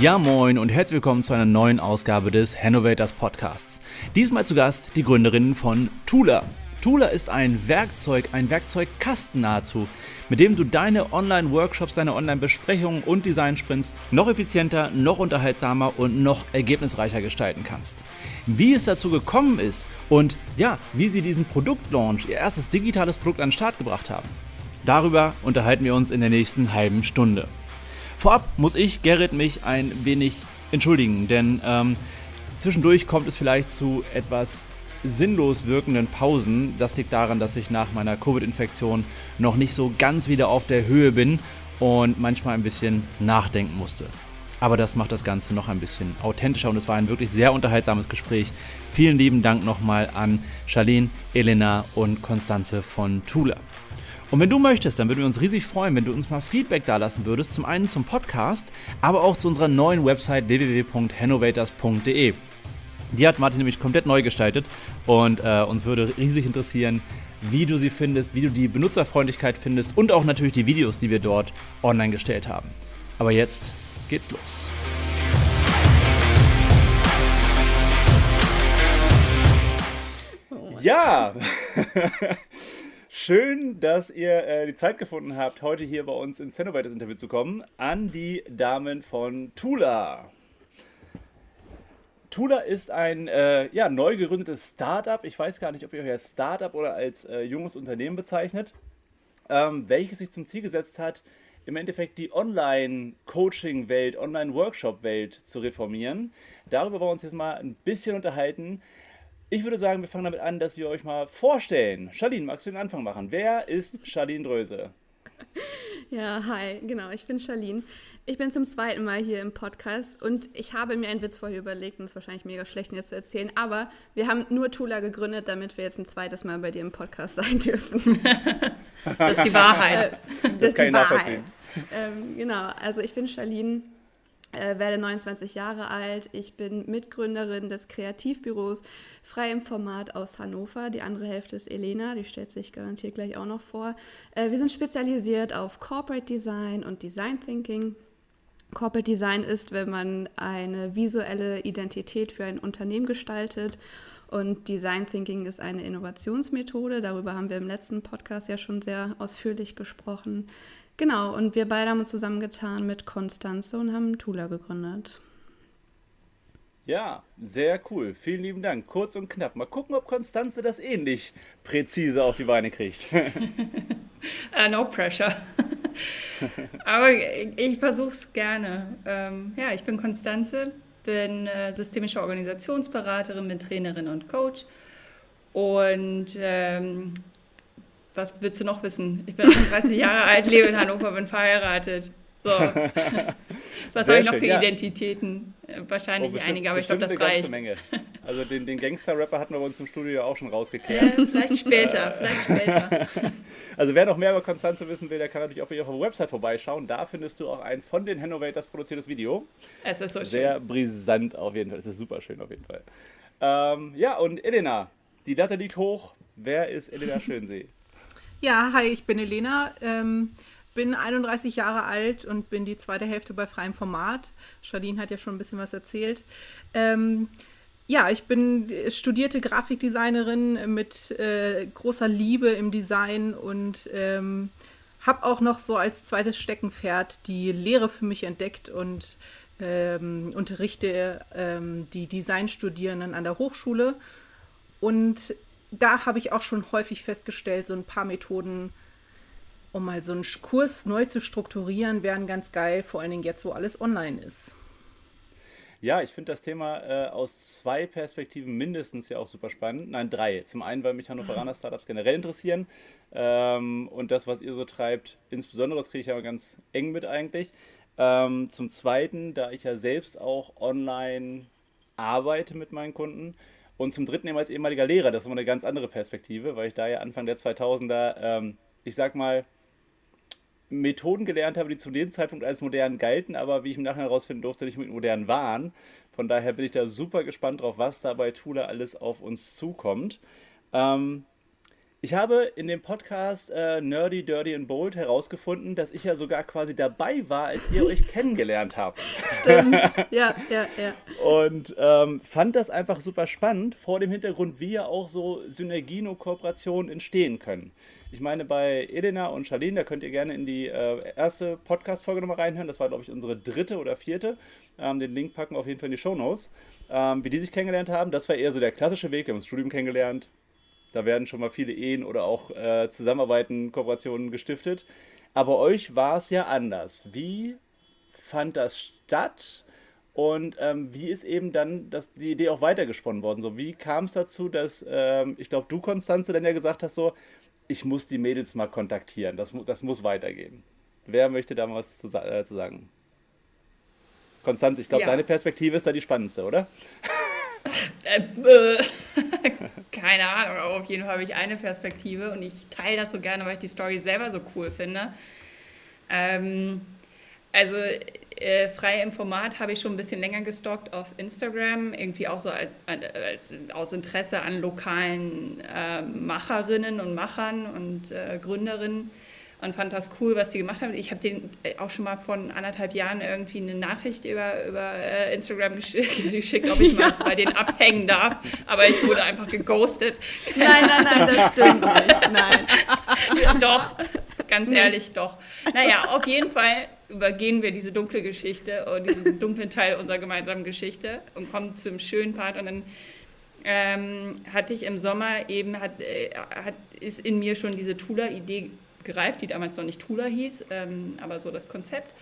Ja moin und herzlich willkommen zu einer neuen Ausgabe des Hannovators Podcasts. Diesmal zu Gast die Gründerin von Tula. Tula ist ein Werkzeug, ein Werkzeugkasten nahezu, mit dem du deine Online-Workshops, deine Online-Besprechungen und Design-Sprints noch effizienter, noch unterhaltsamer und noch ergebnisreicher gestalten kannst. Wie es dazu gekommen ist und ja, wie sie diesen Produktlaunch, ihr erstes digitales Produkt an den Start gebracht haben. Darüber unterhalten wir uns in der nächsten halben Stunde. Vorab muss ich, Gerrit, mich ein wenig entschuldigen, denn ähm, zwischendurch kommt es vielleicht zu etwas sinnlos wirkenden Pausen. Das liegt daran, dass ich nach meiner Covid-Infektion noch nicht so ganz wieder auf der Höhe bin und manchmal ein bisschen nachdenken musste. Aber das macht das Ganze noch ein bisschen authentischer und es war ein wirklich sehr unterhaltsames Gespräch. Vielen lieben Dank nochmal an Charlene, Elena und Konstanze von Tula. Und wenn du möchtest, dann würden wir uns riesig freuen, wenn du uns mal Feedback dalassen würdest. Zum einen zum Podcast, aber auch zu unserer neuen Website www.hannovators.de. Die hat Martin nämlich komplett neu gestaltet und äh, uns würde riesig interessieren, wie du sie findest, wie du die Benutzerfreundlichkeit findest und auch natürlich die Videos, die wir dort online gestellt haben. Aber jetzt geht's los. Ja, schön, dass ihr äh, die Zeit gefunden habt, heute hier bei uns ins Cenobites Interview zu kommen, an die Damen von Tula. Tula ist ein äh, ja, neu gegründetes Startup. Ich weiß gar nicht, ob ihr euch als Startup oder als äh, junges Unternehmen bezeichnet, ähm, welches sich zum Ziel gesetzt hat, im Endeffekt die Online-Coaching-Welt, Online-Workshop-Welt zu reformieren. Darüber wollen wir uns jetzt mal ein bisschen unterhalten. Ich würde sagen, wir fangen damit an, dass wir euch mal vorstellen. Charlene, magst du den Anfang machen? Wer ist Charlene Dröse? Ja, hi, genau, ich bin Charlene. Ich bin zum zweiten Mal hier im Podcast und ich habe mir einen Witz vorher überlegt und es ist wahrscheinlich mega schlecht, ihn jetzt zu erzählen, aber wir haben nur Tula gegründet, damit wir jetzt ein zweites Mal bei dir im Podcast sein dürfen. das ist die Wahrheit. das, das ist die Wahrheit. Ähm, genau, also ich bin Charlene, äh, werde 29 Jahre alt. Ich bin Mitgründerin des Kreativbüros Frei im Format aus Hannover. Die andere Hälfte ist Elena, die stellt sich garantiert gleich auch noch vor. Äh, wir sind spezialisiert auf Corporate Design und Design Thinking. Corporate Design ist, wenn man eine visuelle Identität für ein Unternehmen gestaltet. Und Design Thinking ist eine Innovationsmethode. Darüber haben wir im letzten Podcast ja schon sehr ausführlich gesprochen. Genau, und wir beide haben uns zusammengetan mit Konstanze und haben Tula gegründet. Ja, sehr cool. Vielen lieben Dank. Kurz und knapp. Mal gucken, ob Konstanze das ähnlich präzise auf die Beine kriegt. uh, no pressure. Aber ich versuche es gerne. Ähm, ja, ich bin Konstanze, bin äh, systemische Organisationsberaterin, bin Trainerin und Coach. Und ähm, was willst du noch wissen? Ich bin 38 Jahre alt, lebe in Hannover, bin verheiratet. So. Was habe ich noch für ja. Identitäten? Wahrscheinlich oh, bestimmt, einige, aber ich glaube, das reicht. Menge. Also den, den Gangster-Rapper hatten wir bei uns im Studio auch schon rausgekehrt. Äh, vielleicht später, vielleicht später. Also wer noch mehr über Konstanze wissen will, der kann natürlich auch bei ihrer Website vorbeischauen. Da findest du auch ein von den Hannovators produziertes Video. Es ist so schön. Sehr brisant auf jeden Fall. Es ist super schön auf jeden Fall. Ähm, ja, und Elena, die Latte liegt hoch. Wer ist Elena Schönsee? Ja, hi, ich bin Elena. Ähm, bin 31 Jahre alt und bin die zweite Hälfte bei freiem Format. Charlene hat ja schon ein bisschen was erzählt. Ähm, ja, ich bin studierte Grafikdesignerin mit äh, großer Liebe im Design und ähm, habe auch noch so als zweites Steckenpferd die Lehre für mich entdeckt und ähm, unterrichte ähm, die Designstudierenden an der Hochschule. Und da habe ich auch schon häufig festgestellt, so ein paar Methoden um mal so einen Kurs neu zu strukturieren, wären ganz geil, vor allen Dingen jetzt, wo alles online ist. Ja, ich finde das Thema äh, aus zwei Perspektiven mindestens ja auch super spannend. Nein, drei. Zum einen, weil mich Hannoveraner Startups generell interessieren ähm, und das, was ihr so treibt, insbesondere, das kriege ich ja ganz eng mit eigentlich. Ähm, zum zweiten, da ich ja selbst auch online arbeite mit meinen Kunden. Und zum dritten eben als ehemaliger Lehrer, das ist immer eine ganz andere Perspektive, weil ich da ja Anfang der 2000er, ähm, ich sag mal, Methoden gelernt habe, die zu dem Zeitpunkt als modern galten, aber wie ich im Nachhinein herausfinden durfte, nicht mit modern waren. Von daher bin ich da super gespannt drauf, was da bei Tula alles auf uns zukommt. Ähm, Ich habe in dem Podcast äh, Nerdy, Dirty and Bold herausgefunden, dass ich ja sogar quasi dabei war, als ihr euch kennengelernt habt. Stimmt, ja, ja, ja. Und ähm, fand das einfach super spannend, vor dem Hintergrund, wie ja auch so Synergien und Kooperationen entstehen können. Ich meine, bei Elena und Charlene, da könnt ihr gerne in die äh, erste Podcast-Folge nochmal reinhören. Das war, glaube ich, unsere dritte oder vierte. Ähm, den Link packen wir auf jeden Fall in die Show Notes. Ähm, wie die sich kennengelernt haben, das war eher so der klassische Weg. Wir haben das Studium kennengelernt, da werden schon mal viele Ehen oder auch äh, Zusammenarbeiten, Kooperationen gestiftet. Aber euch war es ja anders. Wie fand das statt? Und ähm, wie ist eben dann das, die Idee auch weitergesponnen worden? So, wie kam es dazu, dass, ähm, ich glaube, du, Konstanze, dann ja gesagt hast, so, ich muss die Mädels mal kontaktieren, das, das muss weitergehen. Wer möchte da was zu, äh, zu sagen? Konstanze, ich glaube, ja. deine Perspektive ist da die spannendste, oder? Äh, äh, keine Ahnung, aber auf jeden Fall habe ich eine Perspektive und ich teile das so gerne, weil ich die Story selber so cool finde. Ähm, also äh, frei im Format habe ich schon ein bisschen länger gestalkt auf Instagram, irgendwie auch so als, als, aus Interesse an lokalen äh, Macherinnen und Machern und äh, Gründerinnen und fand das cool, was die gemacht haben. Ich habe denen äh, auch schon mal von anderthalb Jahren irgendwie eine Nachricht über, über äh, Instagram geschickt, ob ich mal bei denen abhängen darf. Aber ich wurde einfach geghostet. Nein, nein, nein, das stimmt nicht. Nein. doch, ganz ehrlich, doch. Naja, auf jeden Fall übergehen wir diese dunkle Geschichte oder diesen dunklen Teil unserer gemeinsamen Geschichte und kommen zum schönen Part und dann ähm, hatte ich im Sommer eben, hat, äh, hat, ist in mir schon diese Tula-Idee gereift, die damals noch nicht Tula hieß, ähm, aber so das Konzept.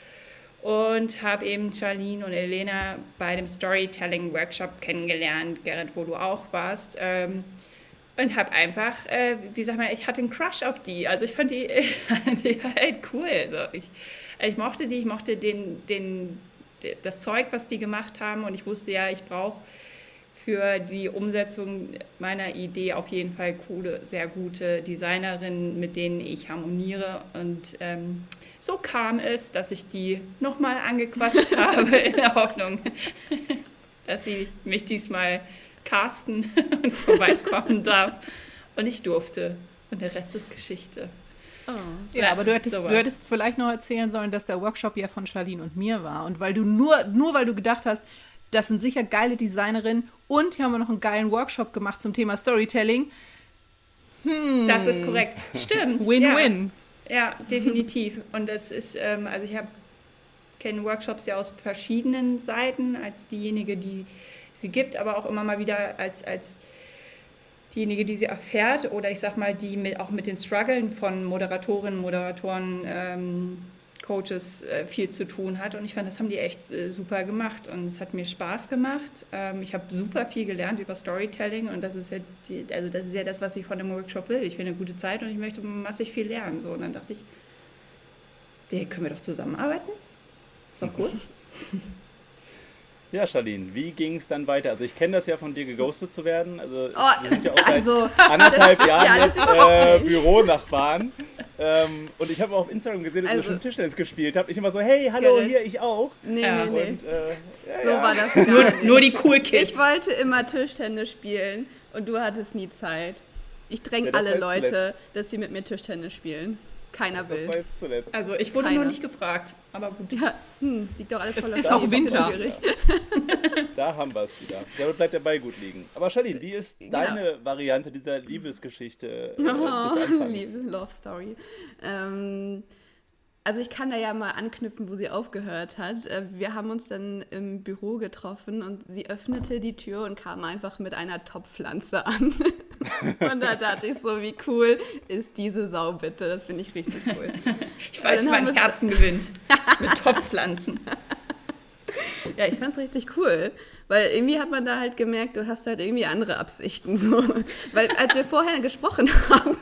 Und habe eben Charlene und Elena bei dem Storytelling-Workshop kennengelernt, Gerrit, wo du auch warst. Ähm, und habe einfach, äh, wie sag mal, ich hatte einen Crush auf die. Also ich fand die, die halt cool. Also ich, ich mochte die, ich mochte den, den, das Zeug, was die gemacht haben. Und ich wusste ja, ich brauche für die Umsetzung meiner Idee auf jeden Fall coole, sehr gute Designerinnen, mit denen ich harmoniere. Und ähm, so kam es, dass ich die nochmal angequatscht habe, in der Hoffnung, dass sie mich diesmal casten und vorbeikommen darf. Und ich durfte. Und der Rest ist Geschichte. Oh. Ja, ja, aber du hättest, du hättest vielleicht noch erzählen sollen, dass der Workshop ja von Charlene und mir war. Und weil du nur, nur weil du gedacht hast, das sind sicher geile Designerinnen und hier haben wir noch einen geilen Workshop gemacht zum Thema Storytelling. Hm. Das ist korrekt. Stimmt. Win-win. Ja. ja, definitiv. Und es ist, ähm, also ich habe kenne Workshops ja aus verschiedenen Seiten, als diejenige, die sie gibt, aber auch immer mal wieder als, als diejenige, die sie erfährt oder ich sag mal, die mit, auch mit den Struggeln von Moderatorinnen, Moderatoren ähm, Coaches äh, viel zu tun hat. Und ich fand, das haben die echt äh, super gemacht. Und es hat mir Spaß gemacht. Ähm, ich habe super viel gelernt über Storytelling. Und das ist, ja die, also das ist ja das, was ich von dem Workshop will. Ich will eine gute Zeit und ich möchte massig viel lernen. So, und dann dachte ich, der können wir doch zusammenarbeiten. Ist doch gut. Ja, Charlene, wie ging es dann weiter? Also ich kenne das ja von dir, geghostet zu werden. Also oh, wir sind ja auch seit also, anderthalb Jahren ja, jetzt äh, Büronachbarn. Ähm, und ich habe auf Instagram gesehen, dass also, ihr schon Tischtennis gespielt habt. Ich immer so, hey, hallo, hier, ich auch. Nee, ja. nee, nee. Und, äh, ja, so war das nur, nur die Cool Kids. Ich wollte immer Tischtennis spielen und du hattest nie Zeit. Ich dränge alle Leute, zuletzt. dass sie mit mir Tischtennis spielen. Keiner will. Das war jetzt zuletzt. Also ich wurde Keiner. nur nicht gefragt, aber gut. Ja, hm, liegt doch alles voller Es ist auch Winter. da haben wir es wieder. Damit bleibt der Ball gut liegen. Aber Charlene, wie ist genau. deine Variante dieser Liebesgeschichte äh, oh, Anfangs? Love Story. Ähm, also ich kann da ja mal anknüpfen, wo sie aufgehört hat. Äh, wir haben uns dann im Büro getroffen und sie öffnete die Tür und kam einfach mit einer Topfpflanze an. und da dachte ich so, wie cool ist diese Sau bitte? Das finde ich richtig cool. ich weiß, mein Herzen gewinnt mit Topfpflanzen. Ja, ich fand es richtig cool, weil irgendwie hat man da halt gemerkt, du hast halt irgendwie andere Absichten. So. Weil als wir vorher gesprochen haben,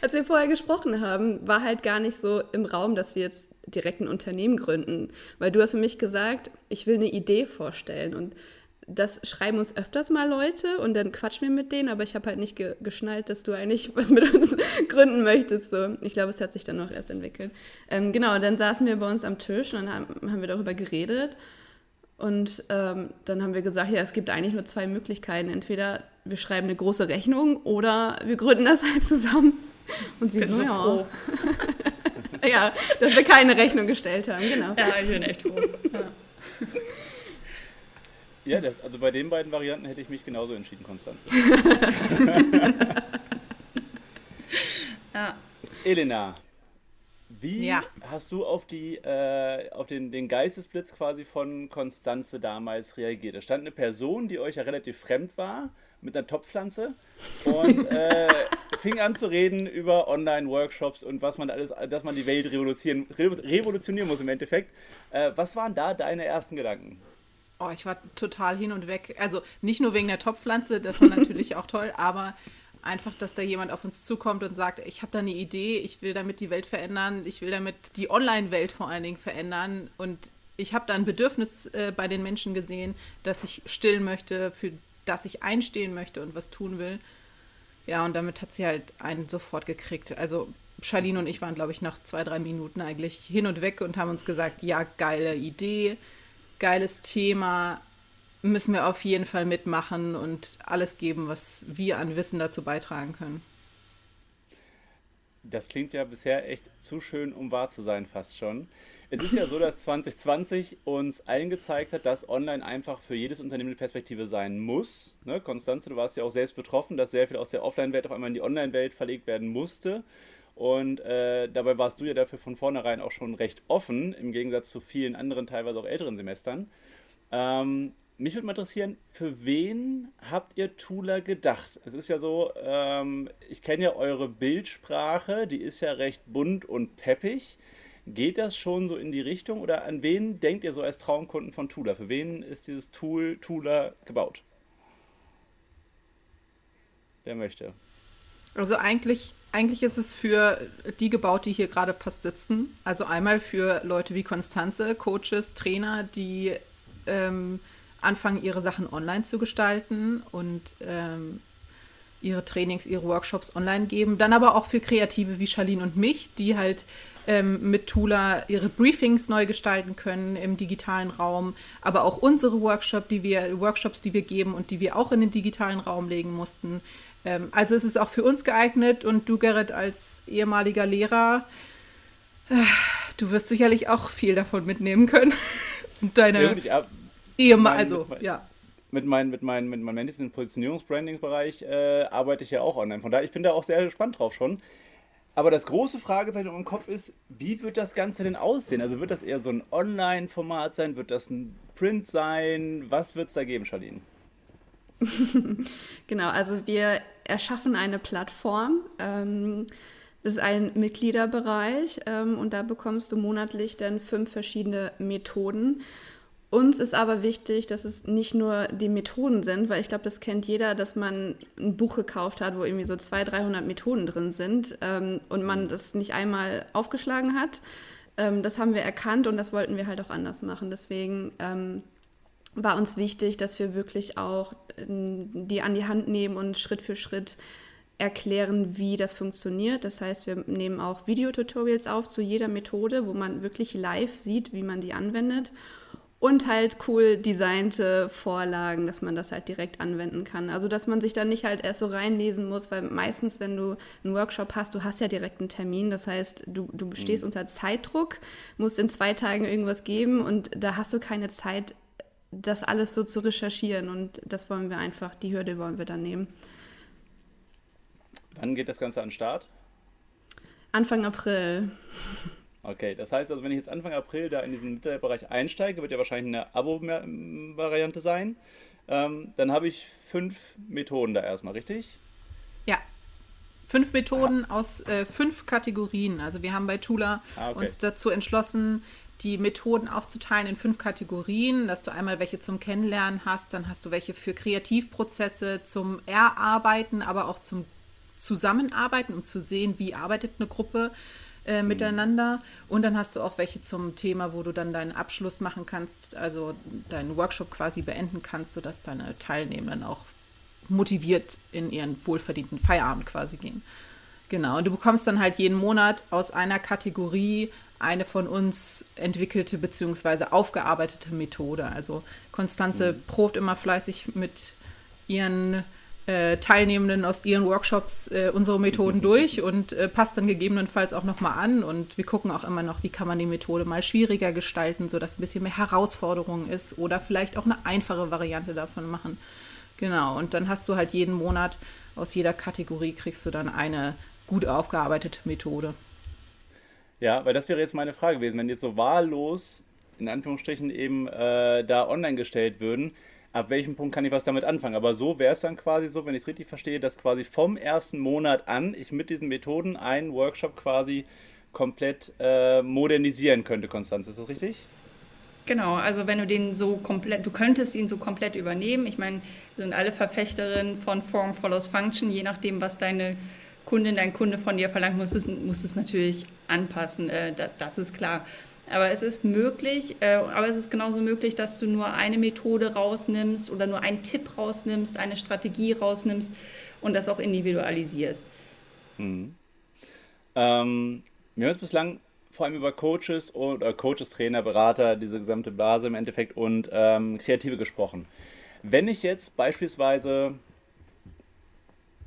als wir vorher gesprochen haben, war halt gar nicht so im Raum, dass wir jetzt direkt ein Unternehmen gründen. Weil du hast für mich gesagt, ich will eine Idee vorstellen und das schreiben uns öfters mal Leute und dann quatschen wir mit denen, aber ich habe halt nicht ge geschnallt, dass du eigentlich was mit uns gründen möchtest. So. Ich glaube, es hat sich dann noch erst entwickelt. Ähm, genau, dann saßen wir bei uns am Tisch und dann haben, haben wir darüber geredet Und ähm, dann haben wir gesagt, ja, es gibt eigentlich nur zwei Möglichkeiten. Entweder wir schreiben eine große Rechnung oder wir gründen das halt zusammen. Und sie so, ja. ja, dass wir keine Rechnung gestellt haben, genau. Ja, ich bin echt froh. Ja. Ja, das, also bei den beiden Varianten hätte ich mich genauso entschieden, Konstanze. ja. Elena, wie ja. hast du auf, die, äh, auf den, den Geistesblitz quasi von Konstanze damals reagiert? Da stand eine Person, die euch ja relativ fremd war, mit einer Topfpflanze und äh, fing an zu reden über Online-Workshops und was man alles, dass man die Welt revolutionieren, revolutionieren muss im Endeffekt. Äh, was waren da deine ersten Gedanken? Oh, ich war total hin und weg. Also nicht nur wegen der Topfpflanze, das war natürlich auch toll, aber einfach, dass da jemand auf uns zukommt und sagt, ich habe da eine Idee, ich will damit die Welt verändern, ich will damit die Online-Welt vor allen Dingen verändern und ich habe da ein Bedürfnis äh, bei den Menschen gesehen, dass ich stillen möchte, für das ich einstehen möchte und was tun will. Ja, und damit hat sie halt einen sofort gekriegt. Also Charlene und ich waren, glaube ich, nach zwei, drei Minuten eigentlich hin und weg und haben uns gesagt, ja, geile Idee, geiles Thema, müssen wir auf jeden Fall mitmachen und alles geben, was wir an Wissen dazu beitragen können. Das klingt ja bisher echt zu schön, um wahr zu sein, fast schon. Es ist ja so, dass 2020 uns allen gezeigt hat, dass online einfach für jedes Unternehmen eine Perspektive sein muss. Ne? Konstanze, du warst ja auch selbst betroffen, dass sehr viel aus der Offline-Welt auf einmal in die Online-Welt verlegt werden musste. Und äh, dabei warst du ja dafür von vornherein auch schon recht offen, im Gegensatz zu vielen anderen, teilweise auch älteren Semestern. Ähm, mich würde mal interessieren, für wen habt ihr Tula gedacht? Es ist ja so, ähm, ich kenne ja eure Bildsprache, die ist ja recht bunt und peppig. Geht das schon so in die Richtung oder an wen denkt ihr so als Traumkunden von Tula? Für wen ist dieses Tool Tula gebaut? Wer möchte? Also eigentlich eigentlich ist es für die gebaut, die hier gerade fast sitzen. Also einmal für Leute wie Konstanze, Coaches, Trainer, die ähm, anfangen, ihre Sachen online zu gestalten und ähm, ihre Trainings, ihre Workshops online geben. Dann aber auch für Kreative wie Charlene und mich, die halt ähm, mit Tula ihre Briefings neu gestalten können im digitalen Raum, aber auch unsere Workshop, die wir, Workshops, die wir geben und die wir auch in den digitalen Raum legen mussten. Ähm, also ist es auch für uns geeignet und du, Gerrit, als ehemaliger Lehrer, äh, du wirst sicherlich auch viel davon mitnehmen können. und deine ja, Ehemal, also, mit, ja. Mit meinem mit mein, mit mein diesen Positionierungs-Brandings-Bereich äh, arbeite ich ja auch online. Von daher, ich bin da auch sehr gespannt drauf schon. Aber das große Fragezeichen im Kopf ist, wie wird das Ganze denn aussehen? Also wird das eher so ein Online-Format sein? Wird das ein Print sein? Was wird es da geben, Charlene? genau, also wir erschaffen eine Plattform. Ähm, das ist ein Mitgliederbereich ähm, und da bekommst du monatlich dann fünf verschiedene Methoden. Uns ist aber wichtig, dass es nicht nur die Methoden sind, weil ich glaube, das kennt jeder, dass man ein Buch gekauft hat, wo irgendwie so 200, 300 Methoden drin sind ähm, und man das nicht einmal aufgeschlagen hat. Ähm, das haben wir erkannt und das wollten wir halt auch anders machen. Deswegen ähm, war uns wichtig, dass wir wirklich auch ähm, die an die Hand nehmen und Schritt für Schritt erklären, wie das funktioniert. Das heißt, wir nehmen auch Videotutorials auf zu jeder Methode, wo man wirklich live sieht, wie man die anwendet. Und halt cool designte Vorlagen, dass man das halt direkt anwenden kann. Also, dass man sich da nicht halt erst so reinlesen muss, weil meistens, wenn du einen Workshop hast, du hast ja direkt einen Termin. Das heißt, du, du stehst mhm. unter Zeitdruck, musst in zwei Tagen irgendwas geben und da hast du keine Zeit, das alles so zu recherchieren und das wollen wir einfach, die Hürde wollen wir dann nehmen. Wann geht das Ganze an den Start? Anfang April. Okay, das heißt also, wenn ich jetzt Anfang April da in diesen Bereich einsteige, wird ja wahrscheinlich eine Abo-Variante sein. Ähm, dann habe ich fünf Methoden da erstmal, richtig? Ja. Fünf Methoden Aha. aus äh, fünf Kategorien. Also wir haben bei Tula ah, okay. uns dazu entschlossen, die Methoden aufzuteilen in fünf Kategorien, dass du einmal welche zum Kennenlernen hast, dann hast du welche für Kreativprozesse, zum Erarbeiten, aber auch zum Zusammenarbeiten, um zu sehen, wie arbeitet eine Gruppe äh, mhm. miteinander. Und dann hast du auch welche zum Thema, wo du dann deinen Abschluss machen kannst, also deinen Workshop quasi beenden kannst, sodass deine Teilnehmenden auch motiviert in ihren wohlverdienten Feierabend quasi gehen. Genau, und du bekommst dann halt jeden Monat aus einer Kategorie eine von uns entwickelte bzw. aufgearbeitete Methode. Also Konstanze mhm. probt immer fleißig mit ihren äh, Teilnehmenden aus ihren Workshops äh, unsere Methoden durch und äh, passt dann gegebenenfalls auch nochmal an. Und wir gucken auch immer noch, wie kann man die Methode mal schwieriger gestalten, sodass ein bisschen mehr Herausforderung ist oder vielleicht auch eine einfache Variante davon machen. Genau, und dann hast du halt jeden Monat aus jeder Kategorie kriegst du dann eine gut aufgearbeitete Methode. Ja, weil das wäre jetzt meine Frage gewesen, wenn jetzt so wahllos in Anführungsstrichen eben äh, da online gestellt würden, ab welchem Punkt kann ich was damit anfangen? Aber so wäre es dann quasi so, wenn ich es richtig verstehe, dass quasi vom ersten Monat an ich mit diesen Methoden einen Workshop quasi komplett äh, modernisieren könnte, Konstanz. Ist das richtig? Genau, also wenn du den so komplett, du könntest ihn so komplett übernehmen. Ich meine, wir sind alle Verfechterinnen von Form follows Function, je nachdem, was deine Kundin, dein Kunde von dir verlangt, musst du es natürlich anpassen. Äh, das, das ist klar. Aber es ist möglich, äh, aber es ist genauso möglich, dass du nur eine Methode rausnimmst oder nur einen Tipp rausnimmst, eine Strategie rausnimmst und das auch individualisierst. Mhm. Ähm, wir haben jetzt bislang vor allem über Coaches oder Coaches, Trainer, Berater, diese gesamte Blase im Endeffekt und ähm, Kreative gesprochen. Wenn ich jetzt beispielsweise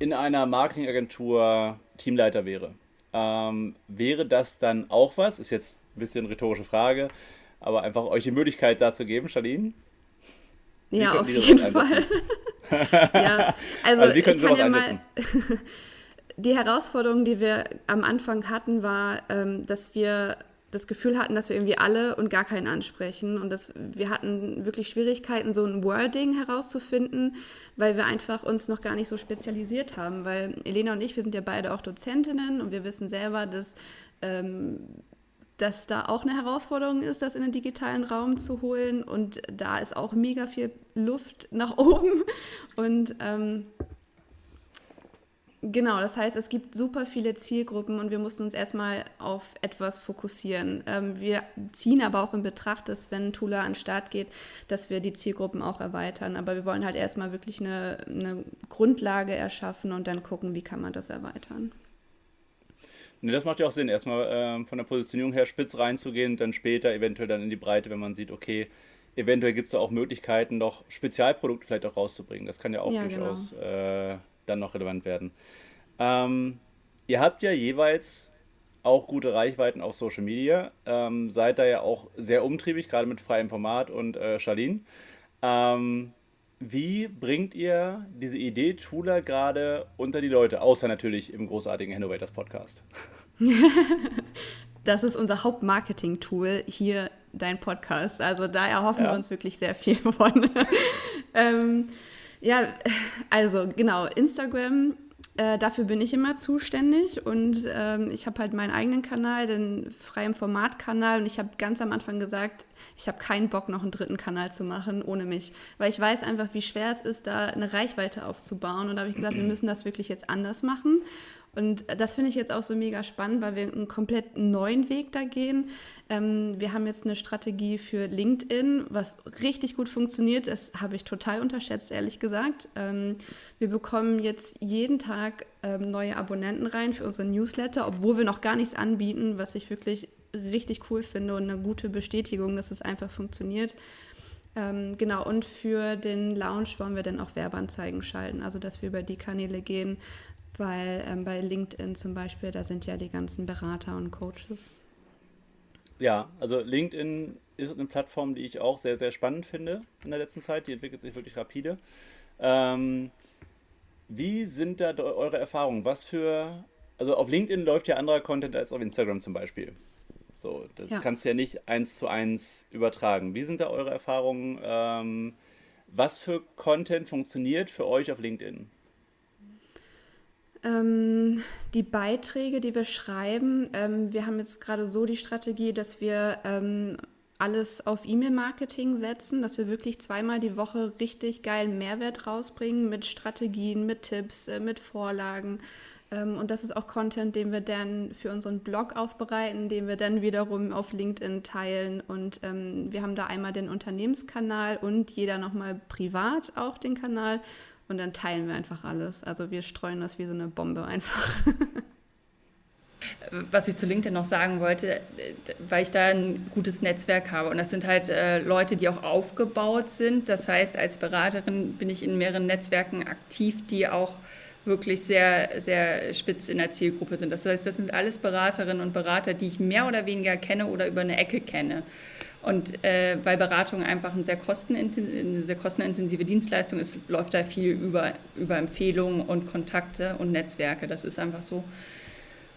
in einer Marketingagentur Teamleiter wäre, ähm, wäre das dann auch was? Ist jetzt ein bisschen rhetorische Frage, aber einfach euch die Möglichkeit dazu geben, Charlene? Ja, auf jeden Fall. ja, also, also ich kann ja mal. die Herausforderung, die wir am Anfang hatten, war, ähm, dass wir das Gefühl hatten, dass wir irgendwie alle und gar keinen ansprechen und dass wir hatten wirklich Schwierigkeiten, so ein Wording herauszufinden, weil wir einfach uns noch gar nicht so spezialisiert haben. Weil Elena und ich, wir sind ja beide auch Dozentinnen und wir wissen selber, dass ähm, dass da auch eine Herausforderung ist, das in den digitalen Raum zu holen. Und da ist auch mega viel Luft nach oben. Und ähm, genau, das heißt, es gibt super viele Zielgruppen und wir mussten uns erstmal auf etwas fokussieren. Ähm, wir ziehen aber auch in Betracht, dass wenn Tula an den Start geht, dass wir die Zielgruppen auch erweitern. Aber wir wollen halt erstmal wirklich eine, eine Grundlage erschaffen und dann gucken, wie kann man das erweitern. Ne, das macht ja auch Sinn, erstmal äh, von der Positionierung her spitz reinzugehen, dann später eventuell dann in die Breite, wenn man sieht, okay, eventuell gibt es da auch Möglichkeiten, noch Spezialprodukte vielleicht auch rauszubringen. Das kann ja auch ja, durchaus genau. äh, dann noch relevant werden. Ähm, ihr habt ja jeweils auch gute Reichweiten auf Social Media, ähm, seid da ja auch sehr umtriebig, gerade mit freiem Format und äh, Charlene. Ähm, wie bringt ihr diese Idee Tula gerade unter die Leute, außer natürlich im großartigen Innovators Podcast? das ist unser Hauptmarketing-Tool hier, dein Podcast. Also da erhoffen ja. wir uns wirklich sehr viel von. ähm, ja, also genau, Instagram äh, dafür bin ich immer zuständig und ähm, ich habe halt meinen eigenen Kanal, den freien Formatkanal und ich habe ganz am Anfang gesagt, ich habe keinen Bock, noch einen dritten Kanal zu machen ohne mich, weil ich weiß einfach, wie schwer es ist, da eine Reichweite aufzubauen und da habe ich gesagt, wir müssen das wirklich jetzt anders machen und das finde ich jetzt auch so mega spannend, weil wir einen komplett neuen Weg da gehen. Ähm, wir haben jetzt eine Strategie für LinkedIn, was richtig gut funktioniert. Das habe ich total unterschätzt, ehrlich gesagt. Ähm, wir bekommen jetzt jeden Tag ähm, neue Abonnenten rein für unsere Newsletter, obwohl wir noch gar nichts anbieten, was ich wirklich richtig cool finde und eine gute Bestätigung, dass es einfach funktioniert. Ähm, genau, und für den Lounge wollen wir dann auch Werbeanzeigen schalten, also dass wir über die Kanäle gehen, weil ähm, bei LinkedIn zum Beispiel, da sind ja die ganzen Berater und Coaches. Ja, also LinkedIn ist eine Plattform, die ich auch sehr, sehr spannend finde in der letzten Zeit. Die entwickelt sich wirklich rapide. Ähm, wie sind da eure Erfahrungen? Was für, also auf LinkedIn läuft ja anderer Content als auf Instagram zum Beispiel. So, das ja. kannst du ja nicht eins zu eins übertragen. Wie sind da eure Erfahrungen? Ähm, was für Content funktioniert für euch auf LinkedIn? Ähm, die Beiträge, die wir schreiben, ähm, wir haben jetzt gerade so die Strategie, dass wir ähm, alles auf E-Mail-Marketing setzen, dass wir wirklich zweimal die Woche richtig geilen Mehrwert rausbringen mit Strategien, mit Tipps, äh, mit Vorlagen. Ähm, und das ist auch Content, den wir dann für unseren Blog aufbereiten, den wir dann wiederum auf LinkedIn teilen. Und ähm, wir haben da einmal den Unternehmenskanal und jeder nochmal privat auch den Kanal und dann teilen wir einfach alles. Also wir streuen das wie so eine Bombe einfach. was ich zu LinkedIn noch sagen wollte, weil ich da ein gutes Netzwerk habe. Und das sind halt äh, Leute, die auch aufgebaut sind. Das heißt, als Beraterin bin ich in mehreren Netzwerken aktiv, die auch wirklich sehr, sehr spitz in der Zielgruppe sind. Das heißt, das sind alles Beraterinnen und Berater, die ich mehr oder weniger kenne oder über eine Ecke kenne. Und äh, weil Beratung einfach eine sehr, kostenintensive, sehr kostenintensive Dienstleistung ist, läuft da viel über, über Empfehlungen und Kontakte und Netzwerke. Das ist einfach so.